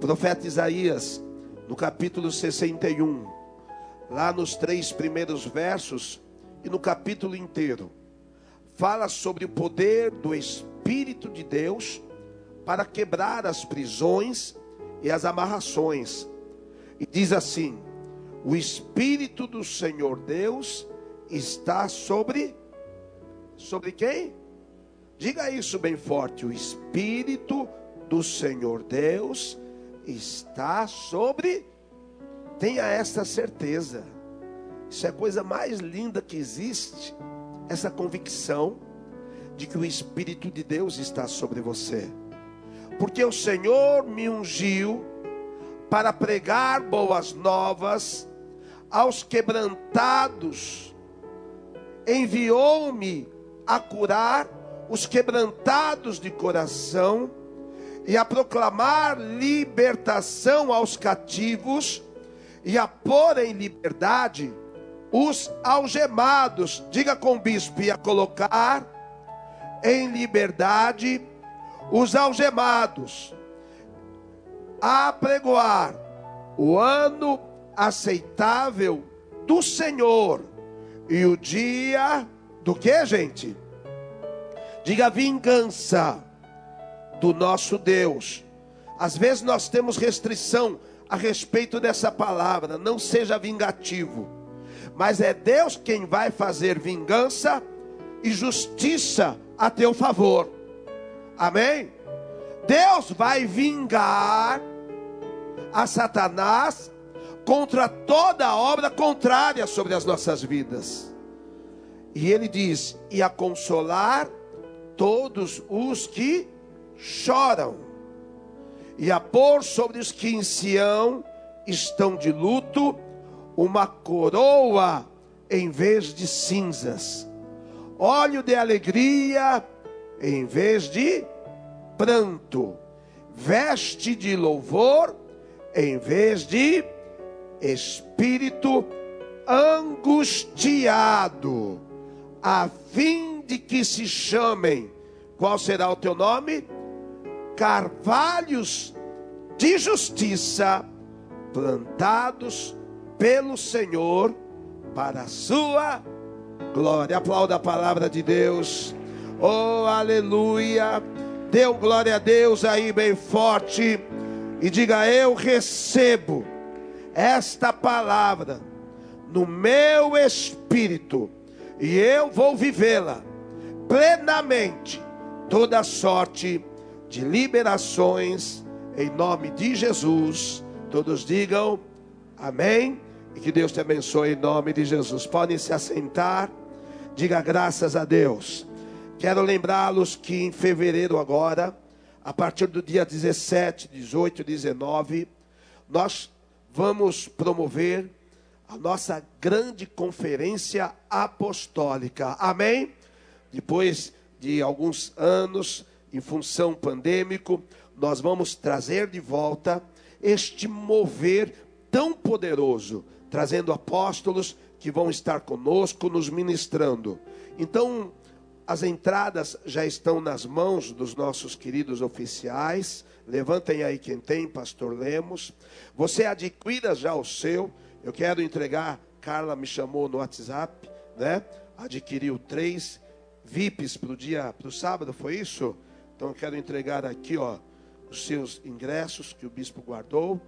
Profeta Isaías, no capítulo 61, lá nos três primeiros versos e no capítulo inteiro, fala sobre o poder do Espírito de Deus para quebrar as prisões e as amarrações. E diz assim: O Espírito do Senhor Deus está sobre sobre quem? Diga isso bem forte. O Espírito do Senhor Deus está sobre. Tenha essa certeza. Isso é a coisa mais linda que existe. Essa convicção de que o Espírito de Deus está sobre você. Porque o Senhor me ungiu para pregar boas novas aos quebrantados. Enviou-me a curar os quebrantados de coração e a proclamar libertação aos cativos e a pôr em liberdade os algemados. Diga com o bispo, e a colocar em liberdade os algemados, a pregoar o ano aceitável do Senhor e o dia do que, gente? Diga vingança do nosso Deus. Às vezes nós temos restrição a respeito dessa palavra, não seja vingativo. Mas é Deus quem vai fazer vingança e justiça a teu favor. Amém? Deus vai vingar a Satanás contra toda obra contrária sobre as nossas vidas. E ele diz: e a consolar todos os que choram, e a pôr sobre os que em Sião estão de luto uma coroa em vez de cinzas, óleo de alegria em vez de pranto, veste de louvor em vez de espírito angustiado, a fim de que se chamem, qual será o teu nome? Carvalhos de justiça, plantados pelo Senhor para a sua glória. Aplauda a palavra de Deus. Oh, aleluia. Dê um glória a Deus aí bem forte e diga: Eu recebo esta palavra no meu espírito e eu vou vivê-la plenamente. Toda sorte de liberações em nome de Jesus. Todos digam amém e que Deus te abençoe em nome de Jesus. Podem se assentar. Diga graças a Deus. Quero lembrá-los que em fevereiro agora, a partir do dia 17, 18 e 19, nós vamos promover a nossa grande conferência apostólica. Amém? Depois de alguns anos em função pandêmico, nós vamos trazer de volta este mover tão poderoso, trazendo apóstolos que vão estar conosco nos ministrando. Então, as entradas já estão nas mãos dos nossos queridos oficiais. Levantem aí quem tem, Pastor Lemos. Você adquira já o seu. Eu quero entregar. Carla me chamou no WhatsApp, né? Adquiriu três VIPs para o dia, para o sábado, foi isso? Então eu quero entregar aqui, ó, os seus ingressos que o bispo guardou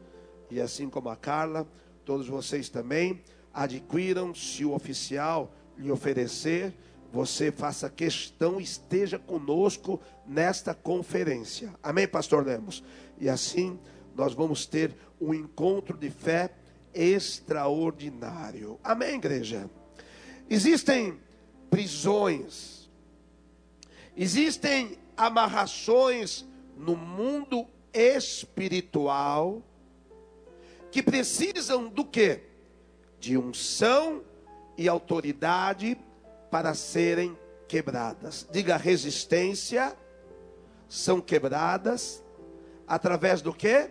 e assim como a Carla, todos vocês também adquiram se o oficial lhe oferecer você faça questão, esteja conosco nesta conferência. Amém, pastor Lemos? E assim nós vamos ter um encontro de fé extraordinário. Amém, igreja? Existem prisões, existem amarrações no mundo espiritual que precisam do que? De unção e autoridade para serem quebradas. Diga resistência, são quebradas através do que?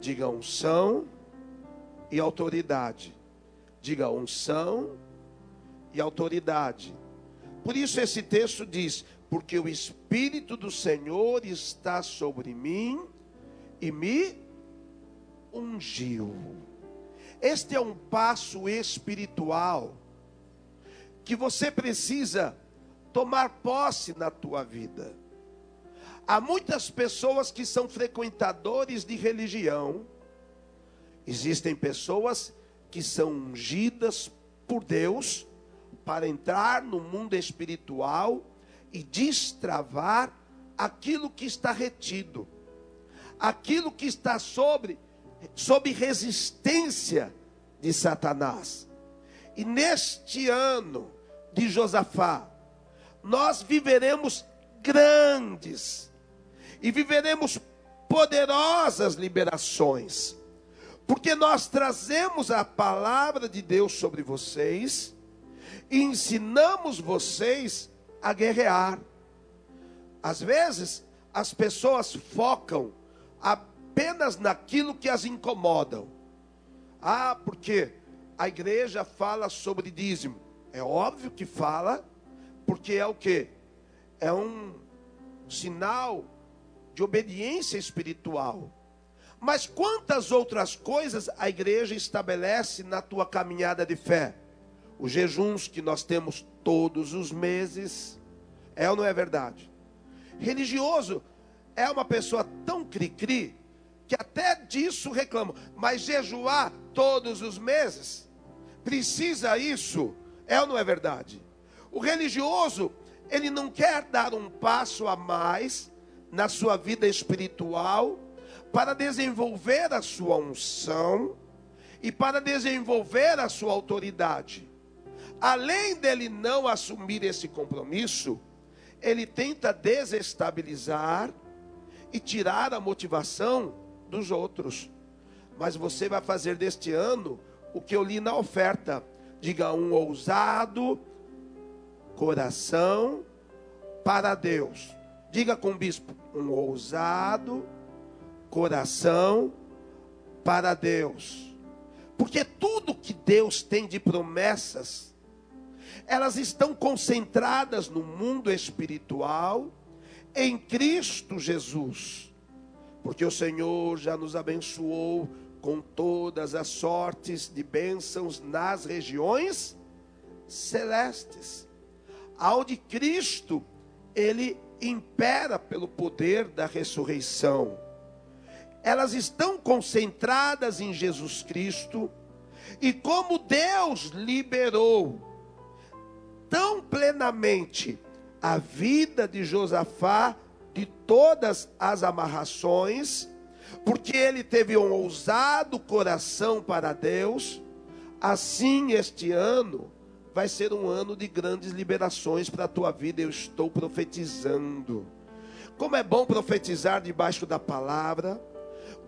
Diga unção e autoridade. Diga unção e autoridade. Por isso esse texto diz: porque o Espírito do Senhor está sobre mim e me ungiu. Este é um passo espiritual que você precisa tomar posse na tua vida. Há muitas pessoas que são frequentadores de religião. Existem pessoas que são ungidas por Deus para entrar no mundo espiritual e destravar aquilo que está retido, aquilo que está sobre sob resistência de Satanás. E neste ano de Josafá, nós viveremos grandes e viveremos poderosas liberações, porque nós trazemos a palavra de Deus sobre vocês e ensinamos vocês a guerrear. Às vezes, as pessoas focam apenas naquilo que as incomodam. Ah, porque a igreja fala sobre dízimo. É óbvio que fala, porque é o que? É um sinal de obediência espiritual. Mas quantas outras coisas a igreja estabelece na tua caminhada de fé? Os jejuns que nós temos todos os meses, é ou não é verdade? Religioso é uma pessoa tão cri-cri que até disso reclama, mas jejuar todos os meses, precisa isso, é ou não é verdade? O religioso, ele não quer dar um passo a mais na sua vida espiritual para desenvolver a sua unção e para desenvolver a sua autoridade. Além dele não assumir esse compromisso, ele tenta desestabilizar e tirar a motivação dos outros. Mas você vai fazer deste ano o que eu li na oferta. Diga um ousado coração para Deus. Diga com o bispo, um ousado coração para Deus. Porque tudo que Deus tem de promessas elas estão concentradas no mundo espiritual, em Cristo Jesus. Porque o Senhor já nos abençoou com todas as sortes de bênçãos nas regiões celestes, aonde Cristo ele impera pelo poder da ressurreição. Elas estão concentradas em Jesus Cristo, e como Deus liberou tão plenamente a vida de Josafá de todas as amarrações, porque ele teve um ousado coração para Deus. Assim, este ano vai ser um ano de grandes liberações para a tua vida. Eu estou profetizando. Como é bom profetizar debaixo da palavra.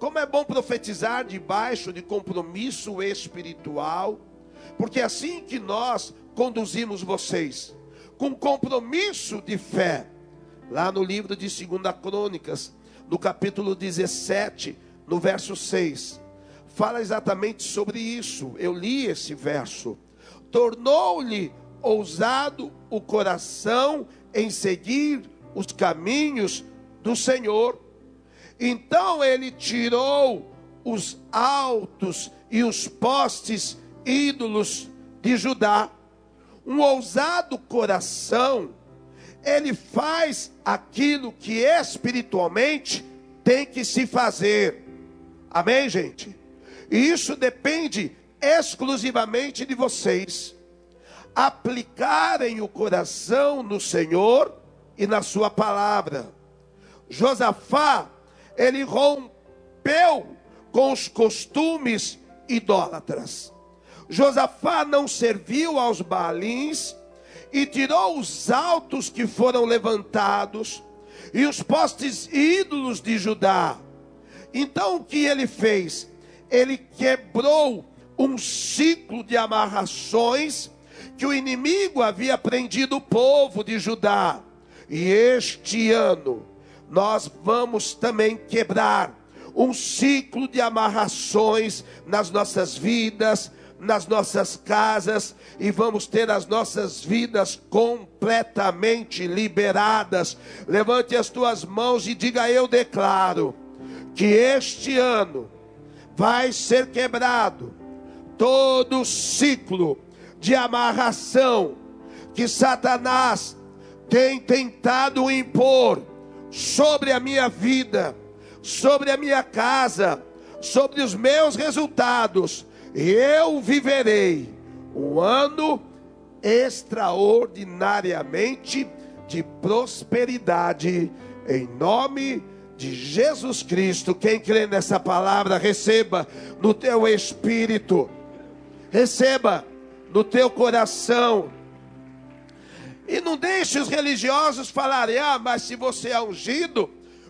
Como é bom profetizar debaixo de compromisso espiritual. Porque assim que nós conduzimos vocês com compromisso de fé. Lá no livro de 2 Crônicas, no capítulo 17, no verso 6, fala exatamente sobre isso. Eu li esse verso. Tornou-lhe ousado o coração em seguir os caminhos do Senhor. Então ele tirou os altos e os postes ídolos de Judá um ousado coração, ele faz aquilo que espiritualmente tem que se fazer. Amém, gente? E isso depende exclusivamente de vocês aplicarem o coração no Senhor e na sua palavra. Josafá, ele rompeu com os costumes idólatras. Josafá não serviu aos Baalins e tirou os altos que foram levantados e os postes ídolos de Judá. Então o que ele fez? Ele quebrou um ciclo de amarrações que o inimigo havia prendido o povo de Judá. E este ano nós vamos também quebrar um ciclo de amarrações nas nossas vidas, nas nossas casas e vamos ter as nossas vidas completamente liberadas. Levante as tuas mãos e diga: Eu declaro que este ano vai ser quebrado todo ciclo de amarração que Satanás tem tentado impor sobre a minha vida, sobre a minha casa, sobre os meus resultados. Eu viverei um ano extraordinariamente de prosperidade em nome de Jesus Cristo. Quem crê nessa palavra, receba no teu espírito, receba no teu coração. E não deixe os religiosos falarem: ah, mas se você é ungido,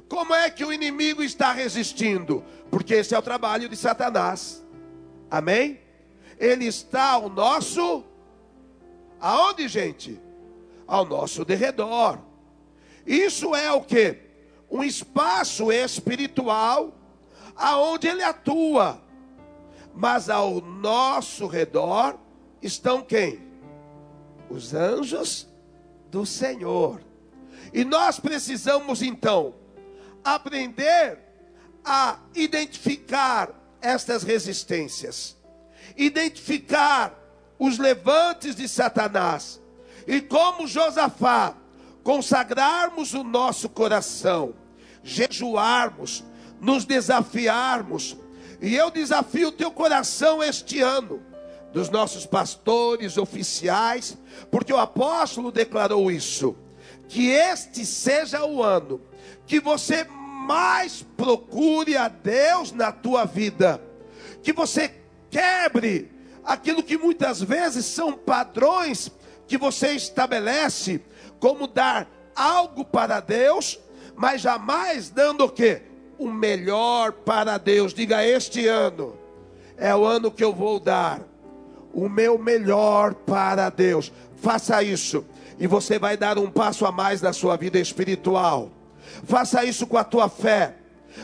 como é que o inimigo está resistindo? Porque esse é o trabalho de Satanás. Amém? Ele está ao nosso. Aonde, gente? Ao nosso derredor. Isso é o que? Um espaço espiritual aonde ele atua. Mas ao nosso redor estão quem? Os anjos do Senhor. E nós precisamos então aprender a identificar estas resistências, identificar os levantes de Satanás, e como Josafá, consagrarmos o nosso coração, jejuarmos, nos desafiarmos, e eu desafio o teu coração este ano, dos nossos pastores, oficiais, porque o apóstolo declarou isso, que este seja o ano que você mais procure a Deus na tua vida, que você quebre aquilo que muitas vezes são padrões que você estabelece, como dar algo para Deus, mas jamais dando o que? O melhor para Deus. Diga: Este ano é o ano que eu vou dar o meu melhor para Deus. Faça isso e você vai dar um passo a mais na sua vida espiritual. Faça isso com a tua fé.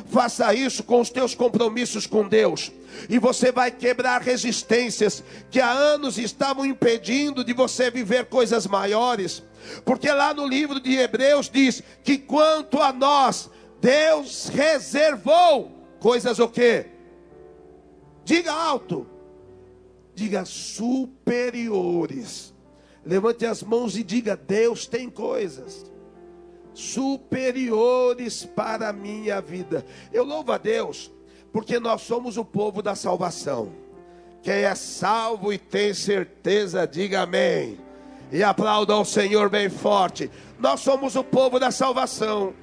Faça isso com os teus compromissos com Deus. E você vai quebrar resistências que há anos estavam impedindo de você viver coisas maiores. Porque lá no livro de Hebreus diz que quanto a nós, Deus reservou coisas o quê? Diga alto. Diga superiores. Levante as mãos e diga: Deus tem coisas superiores para a minha vida. Eu louvo a Deus, porque nós somos o povo da salvação. Quem é salvo e tem certeza, diga amém. E aplauda ao Senhor bem forte. Nós somos o povo da salvação.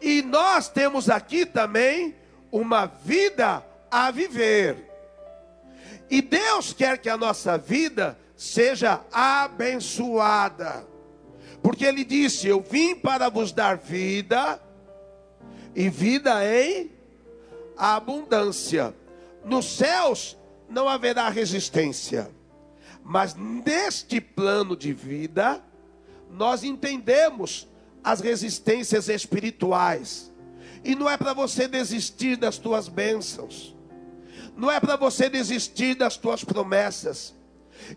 E nós temos aqui também uma vida a viver. E Deus quer que a nossa vida seja abençoada. Porque ele disse: Eu vim para vos dar vida, e vida em abundância. Nos céus não haverá resistência, mas neste plano de vida, nós entendemos as resistências espirituais. E não é para você desistir das tuas bênçãos, não é para você desistir das tuas promessas,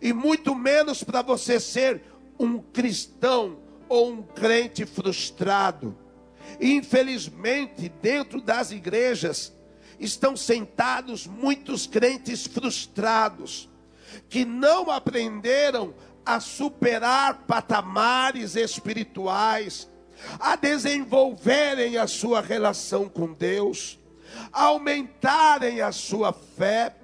e muito menos para você ser um cristão ou um crente frustrado. Infelizmente, dentro das igrejas estão sentados muitos crentes frustrados que não aprenderam a superar patamares espirituais, a desenvolverem a sua relação com Deus, a aumentarem a sua fé,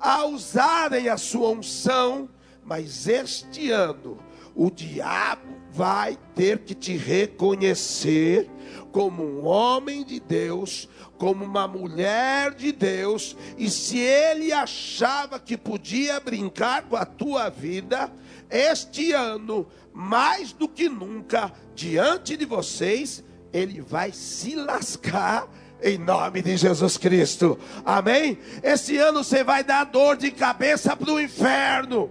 a usarem a sua unção, mas este ano o diabo vai ter que te reconhecer como um homem de Deus, como uma mulher de Deus, e se ele achava que podia brincar com a tua vida, este ano, mais do que nunca, diante de vocês, ele vai se lascar em nome de Jesus Cristo. Amém? Esse ano você vai dar dor de cabeça para o inferno.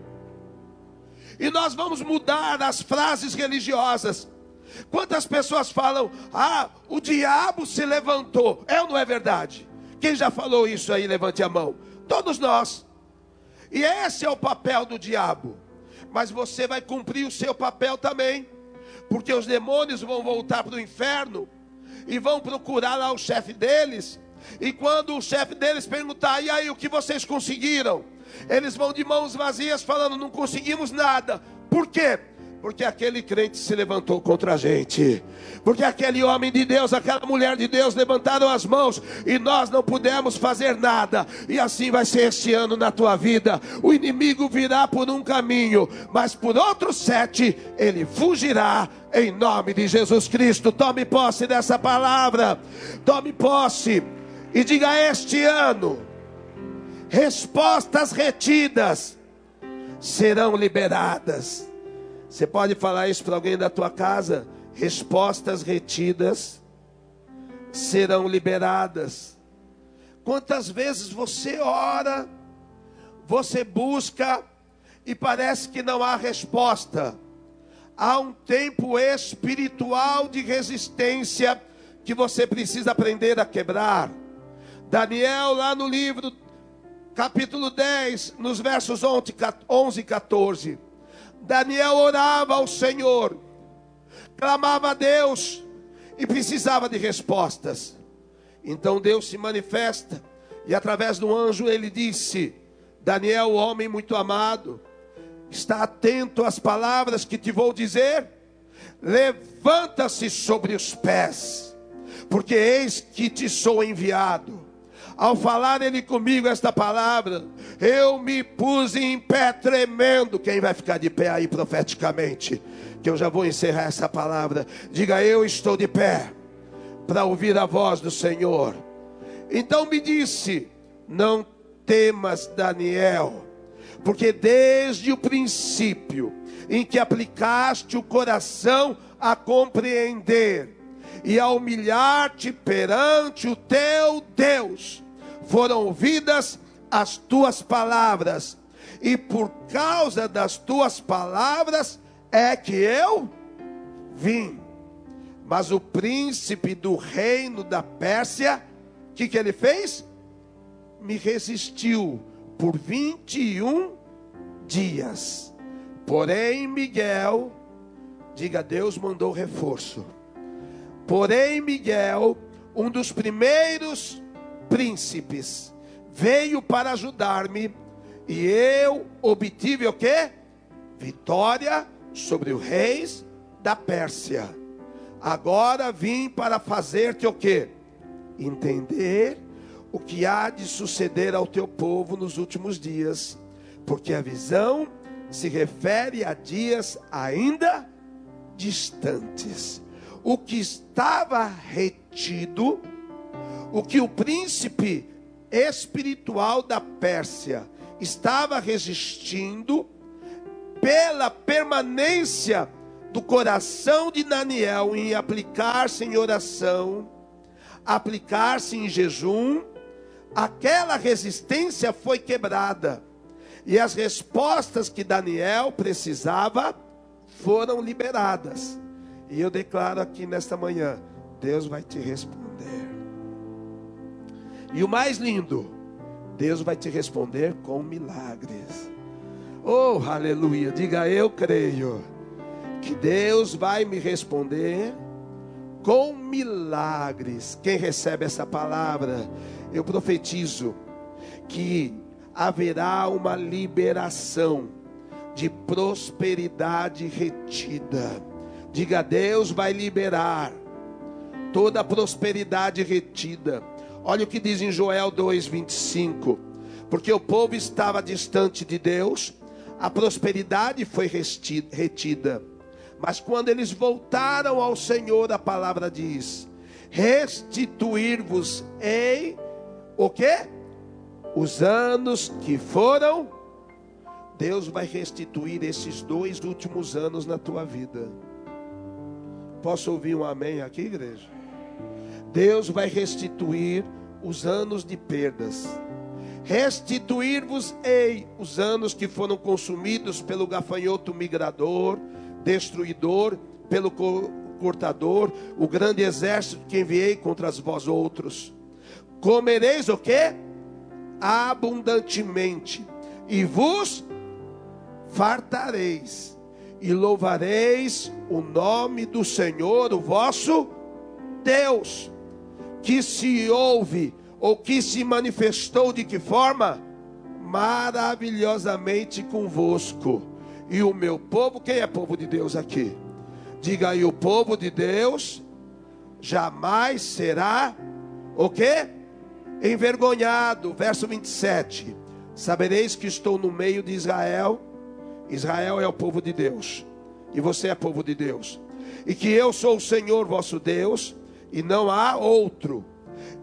E nós vamos mudar as frases religiosas. Quantas pessoas falam, ah, o diabo se levantou. É ou não é verdade? Quem já falou isso aí, levante a mão. Todos nós. E esse é o papel do diabo. Mas você vai cumprir o seu papel também. Porque os demônios vão voltar para o inferno e vão procurar lá o chefe deles E quando o chefe deles perguntar, e aí o que vocês conseguiram? Eles vão de mãos vazias falando, não conseguimos nada. Por quê? Porque aquele crente se levantou contra a gente. Porque aquele homem de Deus, aquela mulher de Deus levantaram as mãos e nós não pudemos fazer nada. E assim vai ser este ano na tua vida. O inimigo virá por um caminho, mas por outros sete ele fugirá em nome de Jesus Cristo. Tome posse dessa palavra. Tome posse e diga este ano: respostas retidas serão liberadas. Você pode falar isso para alguém da tua casa? Respostas retidas serão liberadas. Quantas vezes você ora, você busca e parece que não há resposta. Há um tempo espiritual de resistência que você precisa aprender a quebrar. Daniel, lá no livro, capítulo 10, nos versos 11 e 14 Daniel orava ao Senhor, clamava a Deus e precisava de respostas. Então Deus se manifesta e através do anjo ele disse: Daniel, homem muito amado, está atento às palavras que te vou dizer. Levanta-se sobre os pés, porque eis que te sou enviado. Ao falar ele comigo esta palavra, eu me pus em pé tremendo. Quem vai ficar de pé aí profeticamente? Que eu já vou encerrar essa palavra. Diga, eu estou de pé para ouvir a voz do Senhor. Então me disse: Não temas, Daniel, porque desde o princípio em que aplicaste o coração a compreender e a humilhar-te perante o teu Deus, foram ouvidas as tuas palavras, e por causa das tuas palavras é que eu vim. Mas o príncipe do reino da Pérsia, o que, que ele fez? Me resistiu por 21 dias. Porém, Miguel, diga, Deus mandou reforço. Porém, Miguel, um dos primeiros príncipes, veio para ajudar-me, e eu obtive o que? Vitória sobre os reis da Pérsia. Agora vim para fazer-te o que? Entender o que há de suceder ao teu povo nos últimos dias, porque a visão se refere a dias ainda distantes. O que estava retido o que o príncipe espiritual da Pérsia estava resistindo pela permanência do coração de Daniel em aplicar-se em oração, aplicar-se em jejum, aquela resistência foi quebrada. E as respostas que Daniel precisava foram liberadas. E eu declaro aqui nesta manhã: Deus vai te responder. E o mais lindo, Deus vai te responder com milagres. Oh, aleluia. Diga eu creio que Deus vai me responder com milagres. Quem recebe essa palavra, eu profetizo que haverá uma liberação de prosperidade retida. Diga, Deus vai liberar toda a prosperidade retida Olha o que diz em Joel 2:25. Porque o povo estava distante de Deus, a prosperidade foi retida. Mas quando eles voltaram ao Senhor, a palavra diz: restituir-vos-ei o que? Os anos que foram. Deus vai restituir esses dois últimos anos na tua vida. Posso ouvir um amém aqui, igreja? Deus vai restituir os anos de perdas. Restituir-vos-ei os anos que foram consumidos pelo gafanhoto migrador, destruidor, pelo cortador, o grande exército que enviei contra vós outros. Comereis o que? Abundantemente, e vos fartareis, e louvareis o nome do Senhor, o vosso Deus que se ouve ou que se manifestou de que forma? Maravilhosamente convosco. E o meu povo, quem é povo de Deus aqui? Diga aí, o povo de Deus jamais será o quê? Envergonhado. Verso 27. Sabereis que estou no meio de Israel. Israel é o povo de Deus. E você é povo de Deus. E que eu sou o Senhor vosso Deus. E não há outro.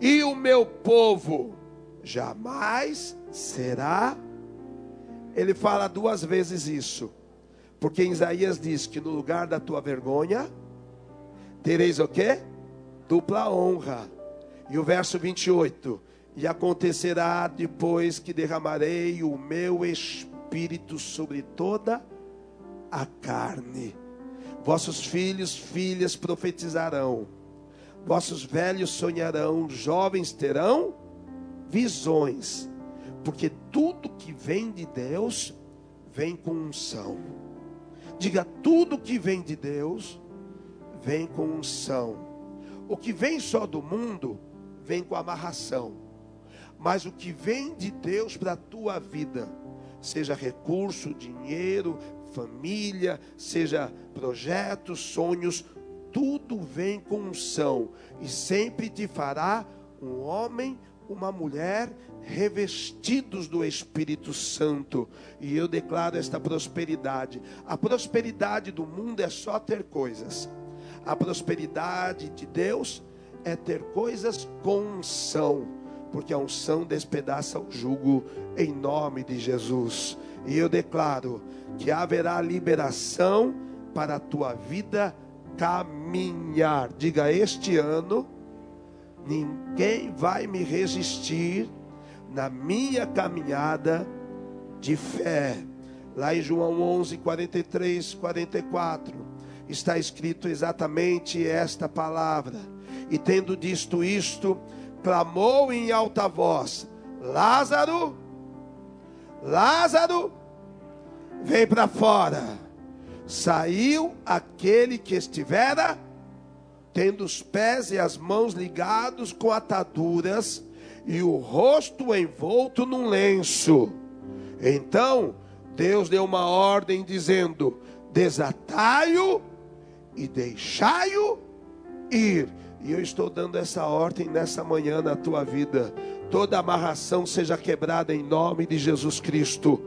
E o meu povo jamais será. Ele fala duas vezes isso. Porque Isaías diz que no lugar da tua vergonha, tereis o quê? Dupla honra. E o verso 28. E acontecerá depois que derramarei o meu espírito sobre toda a carne. Vossos filhos, filhas profetizarão. Vossos velhos sonharão, jovens terão visões. Porque tudo que vem de Deus vem com unção. Diga tudo que vem de Deus vem com unção. O que vem só do mundo vem com amarração. Mas o que vem de Deus para a tua vida, seja recurso, dinheiro, família, seja projetos, sonhos, tudo vem com unção e sempre te fará um homem, uma mulher revestidos do Espírito Santo. E eu declaro esta prosperidade. A prosperidade do mundo é só ter coisas. A prosperidade de Deus é ter coisas com unção, porque a unção despedaça o jugo em nome de Jesus. E eu declaro que haverá liberação para a tua vida caminhar. Diga este ano, ninguém vai me resistir na minha caminhada de fé. Lá em João 11, 43, 44, está escrito exatamente esta palavra. E tendo dito isto, clamou em alta voz: Lázaro, Lázaro, vem para fora. Saiu aquele que estivera tendo os pés e as mãos ligados com ataduras e o rosto envolto num lenço. Então Deus deu uma ordem dizendo: desatai-o e deixai-o ir. E eu estou dando essa ordem nessa manhã na tua vida. Toda amarração seja quebrada em nome de Jesus Cristo.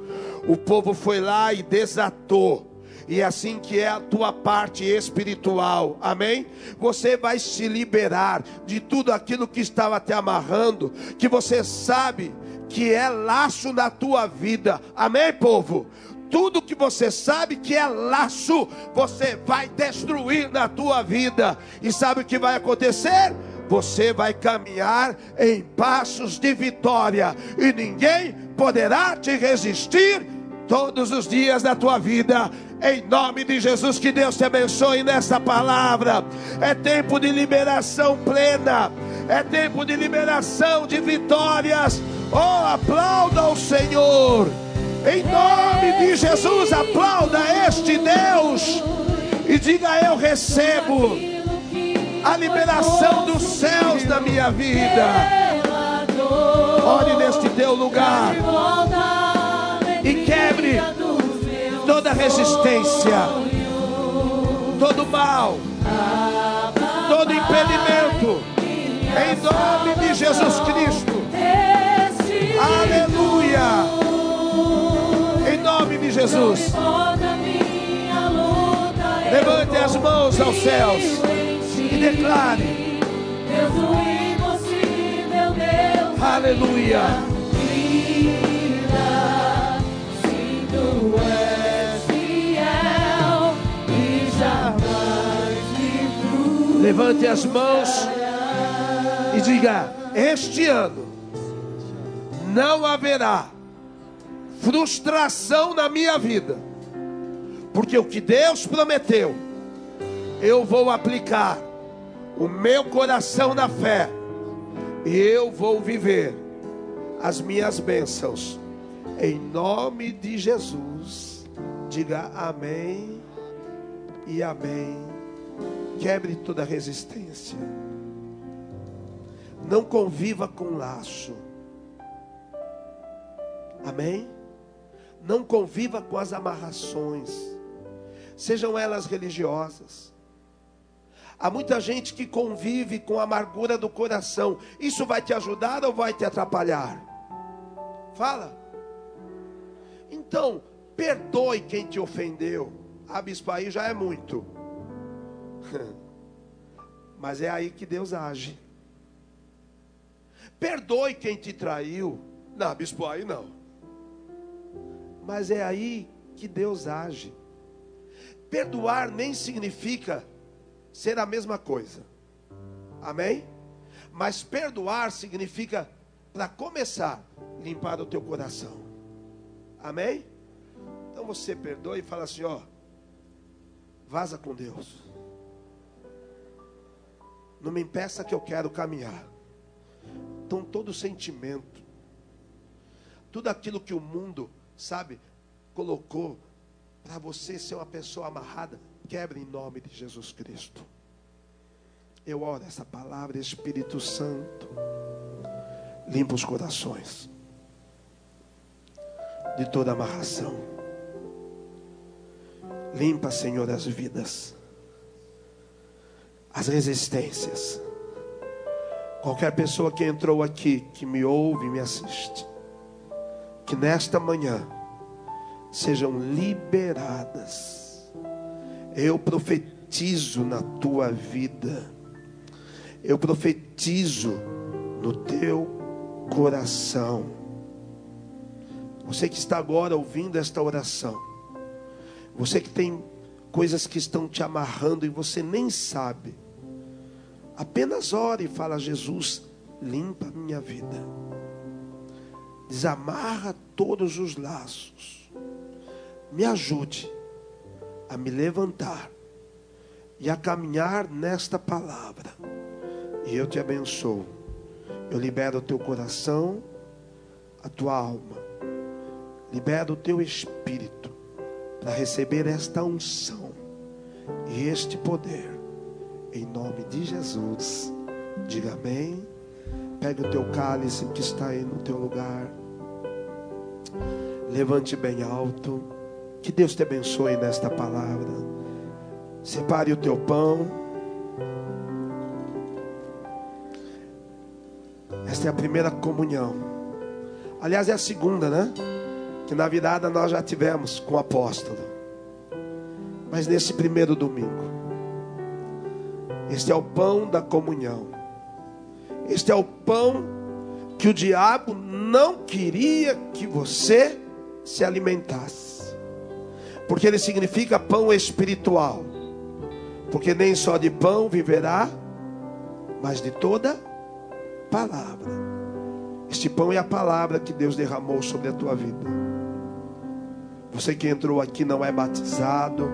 O povo foi lá e desatou. E é assim que é a tua parte espiritual, amém? Você vai se liberar de tudo aquilo que estava te amarrando, que você sabe que é laço na tua vida, amém, povo? tudo que você sabe que é laço, você vai destruir na tua vida. E sabe o que vai acontecer? Você vai caminhar em passos de vitória, e ninguém poderá te resistir todos os dias da tua vida. Em nome de Jesus, que Deus te abençoe nessa palavra. É tempo de liberação plena, é tempo de liberação de vitórias. Oh, aplauda o Senhor. Em nome de Jesus, aplauda este Deus e diga: Eu recebo a liberação dos céus da minha vida. Ore neste teu lugar e quebre toda resistência, todo mal, todo impedimento, em nome de Jesus Cristo. Aleluia. Em nome de Jesus. Levante as mãos aos céus e declare. Aleluia. Levante as mãos e diga: Este ano não haverá frustração na minha vida, porque o que Deus prometeu, eu vou aplicar o meu coração na fé, e eu vou viver as minhas bênçãos, em nome de Jesus. Diga amém e amém. Quebre toda resistência. Não conviva com laço. Amém? Não conviva com as amarrações, sejam elas religiosas. Há muita gente que convive com a amargura do coração. Isso vai te ajudar ou vai te atrapalhar? Fala. Então, perdoe quem te ofendeu. Ah, bispo, aí já é muito. Mas é aí que Deus age. Perdoe quem te traiu. Não, bispo, aí não. Mas é aí que Deus age. Perdoar nem significa ser a mesma coisa. Amém? Mas perdoar significa, para começar, limpar o teu coração. Amém? Então você perdoa e fala assim: ó, vaza com Deus. Não me impeça que eu quero caminhar. Então todo sentimento, tudo aquilo que o mundo, sabe, colocou para você ser uma pessoa amarrada, quebre em nome de Jesus Cristo. Eu oro essa palavra, Espírito Santo, limpa os corações de toda amarração. Limpa, Senhor, as vidas, as resistências. Qualquer pessoa que entrou aqui, que me ouve, me assiste, que nesta manhã sejam liberadas. Eu profetizo na tua vida, eu profetizo no teu coração. Você que está agora ouvindo esta oração, você que tem coisas que estão te amarrando e você nem sabe, apenas ore e fala: Jesus, limpa minha vida, desamarra todos os laços me ajude a me levantar e a caminhar nesta palavra. E eu te abençoo. Eu libero o teu coração, a tua alma. Libero o teu espírito para receber esta unção este poder. Em nome de Jesus. Diga amém. Pega o teu cálice que está aí no teu lugar. Levante bem alto. Que Deus te abençoe nesta palavra. Separe o teu pão. Esta é a primeira comunhão. Aliás, é a segunda, né? Que na virada nós já tivemos com o apóstolo. Mas nesse primeiro domingo, este é o pão da comunhão. Este é o pão que o diabo não queria que você se alimentasse porque ele significa pão espiritual. Porque nem só de pão viverá, mas de toda palavra. Este pão é a palavra que Deus derramou sobre a tua vida. Você que entrou aqui não é batizado,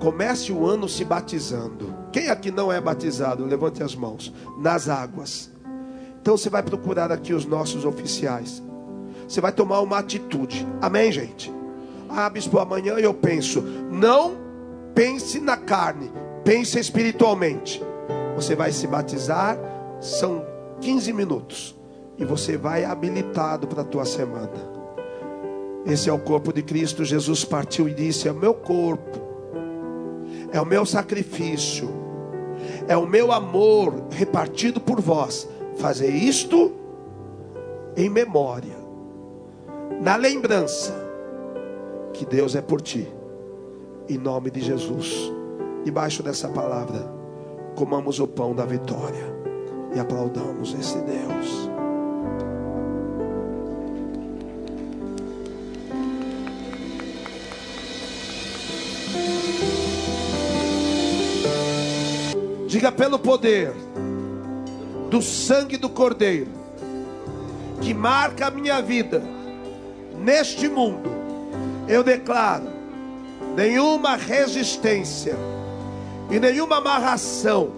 comece o ano se batizando. Quem aqui não é batizado, levante as mãos nas águas. Então você vai procurar aqui os nossos oficiais. Você vai tomar uma atitude. Amém, gente? Ah, bispo, amanhã eu penso. Não pense na carne, pense espiritualmente. Você vai se batizar, são 15 minutos. E você vai habilitado para a tua semana. Esse é o corpo de Cristo. Jesus partiu e disse: É meu corpo, é o meu sacrifício, é o meu amor repartido por vós. Fazer isto em memória, na lembrança que Deus é por ti. Em nome de Jesus. Debaixo dessa palavra, comamos o pão da vitória e aplaudamos esse Deus. Diga pelo poder do sangue do Cordeiro que marca a minha vida neste mundo eu declaro: nenhuma resistência, e nenhuma amarração,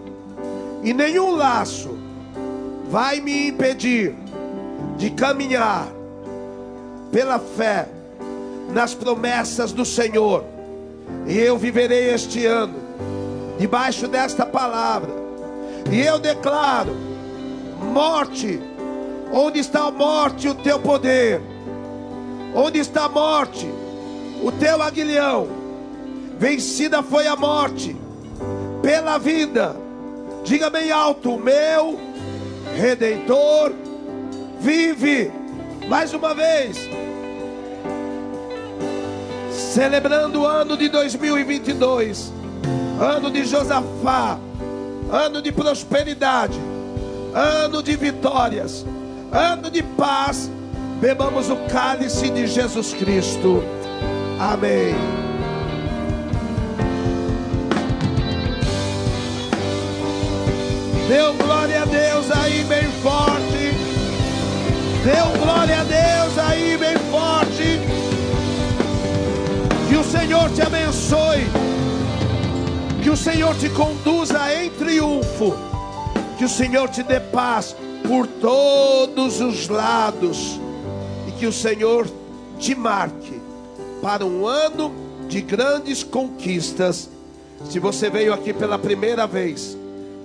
e nenhum laço vai me impedir de caminhar pela fé nas promessas do Senhor. E eu viverei este ano debaixo desta palavra. E eu declaro Morte, onde está a morte, o teu poder? Onde está a morte? O teu aguilhão. Vencida foi a morte pela vida. Diga bem alto: meu redentor vive. Mais uma vez. Celebrando o ano de 2022, ano de Josafá, ano de prosperidade, ano de vitórias, ano de paz Bebamos o cálice de Jesus Cristo. Amém. Deu glória a Deus aí bem forte. Deu glória a Deus aí bem forte. Que o Senhor te abençoe. Que o Senhor te conduza em triunfo. Que o Senhor te dê paz por todos os lados que o Senhor te marque para um ano de grandes conquistas. Se você veio aqui pela primeira vez,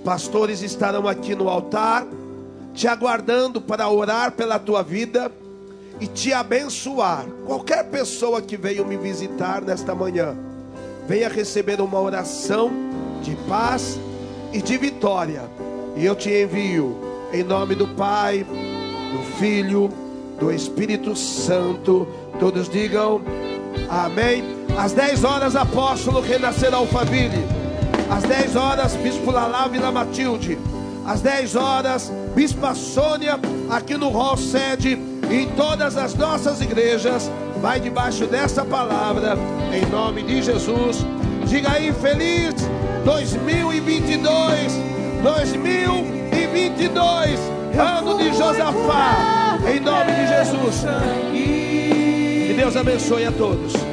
pastores estarão aqui no altar, te aguardando para orar pela tua vida e te abençoar. Qualquer pessoa que veio me visitar nesta manhã, venha receber uma oração de paz e de vitória. E eu te envio em nome do Pai, do Filho do Espírito Santo. Todos digam amém. Às 10 horas, apóstolo renascer Alfaville. Às 10 horas, Bispo Lalá Vila Matilde. Às 10 horas, Bispa Sônia, aqui no hall sede, em todas as nossas igrejas. Vai debaixo dessa palavra, em nome de Jesus. Diga aí, feliz 2022. 2022, ano de Josafá. Em nome de Jesus. Que Deus abençoe a todos.